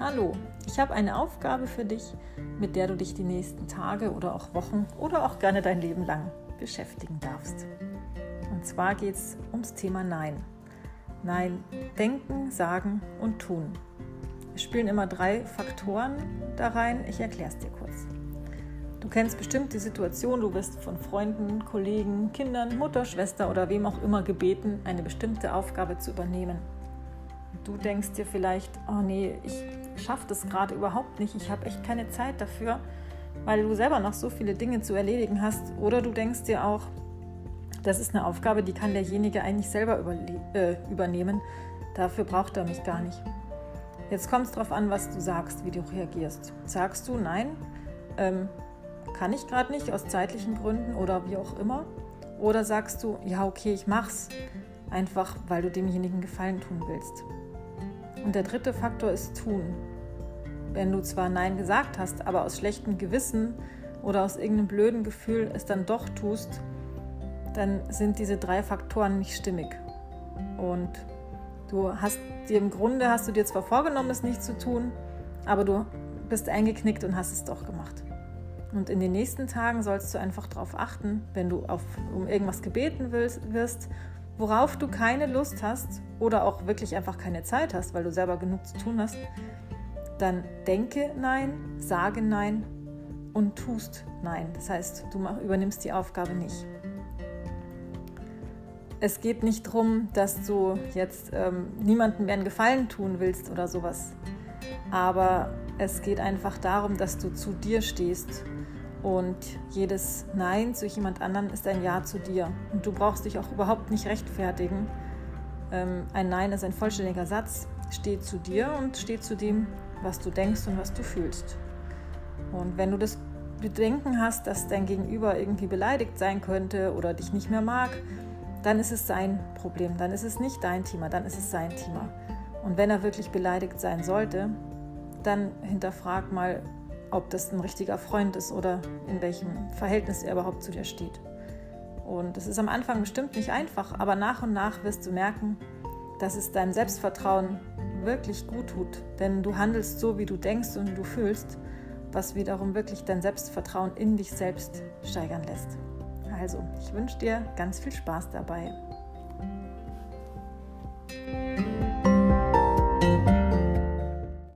Hallo, ich habe eine Aufgabe für dich, mit der du dich die nächsten Tage oder auch Wochen oder auch gerne dein Leben lang beschäftigen darfst. Und zwar geht es ums Thema Nein. Nein, denken, sagen und tun. Es spielen immer drei Faktoren da rein. Ich erkläre es dir kurz. Du kennst bestimmt die Situation, du wirst von Freunden, Kollegen, Kindern, Mutter, Schwester oder wem auch immer gebeten, eine bestimmte Aufgabe zu übernehmen. Du denkst dir vielleicht, oh nee, ich schaffe das gerade überhaupt nicht, ich habe echt keine Zeit dafür, weil du selber noch so viele Dinge zu erledigen hast. Oder du denkst dir auch, das ist eine Aufgabe, die kann derjenige eigentlich selber äh, übernehmen. Dafür braucht er mich gar nicht. Jetzt kommt es darauf an, was du sagst, wie du reagierst. Sagst du, nein, ähm, kann ich gerade nicht aus zeitlichen Gründen oder wie auch immer? Oder sagst du, ja, okay, ich mach's, einfach weil du demjenigen Gefallen tun willst. Und der dritte Faktor ist tun. Wenn du zwar Nein gesagt hast, aber aus schlechtem Gewissen oder aus irgendeinem blöden Gefühl es dann doch tust, dann sind diese drei Faktoren nicht stimmig. Und du hast dir im Grunde hast du dir zwar vorgenommen, es nicht zu tun, aber du bist eingeknickt und hast es doch gemacht. Und in den nächsten Tagen sollst du einfach darauf achten, wenn du auf, um irgendwas gebeten willst, wirst, worauf du keine Lust hast oder auch wirklich einfach keine Zeit hast, weil du selber genug zu tun hast, dann denke Nein, sage Nein und tust Nein. Das heißt, du übernimmst die Aufgabe nicht. Es geht nicht darum, dass du jetzt ähm, niemandem mehr einen Gefallen tun willst oder sowas. Aber es geht einfach darum, dass du zu dir stehst. Und jedes Nein zu jemand anderem ist ein Ja zu dir. Und du brauchst dich auch überhaupt nicht rechtfertigen. Ähm, ein Nein ist ein vollständiger Satz, steht zu dir und steht zu dem, was du denkst und was du fühlst. Und wenn du das Bedenken hast, dass dein Gegenüber irgendwie beleidigt sein könnte oder dich nicht mehr mag, dann ist es sein Problem, dann ist es nicht dein Thema, dann ist es sein Thema. Und wenn er wirklich beleidigt sein sollte, dann hinterfrag mal, ob das ein richtiger Freund ist oder in welchem Verhältnis er überhaupt zu dir steht. Und es ist am Anfang bestimmt nicht einfach, aber nach und nach wirst du merken, dass es deinem Selbstvertrauen wirklich gut tut. Denn du handelst so, wie du denkst und wie du fühlst, was wiederum wirklich dein Selbstvertrauen in dich selbst steigern lässt. Also, ich wünsche dir ganz viel Spaß dabei.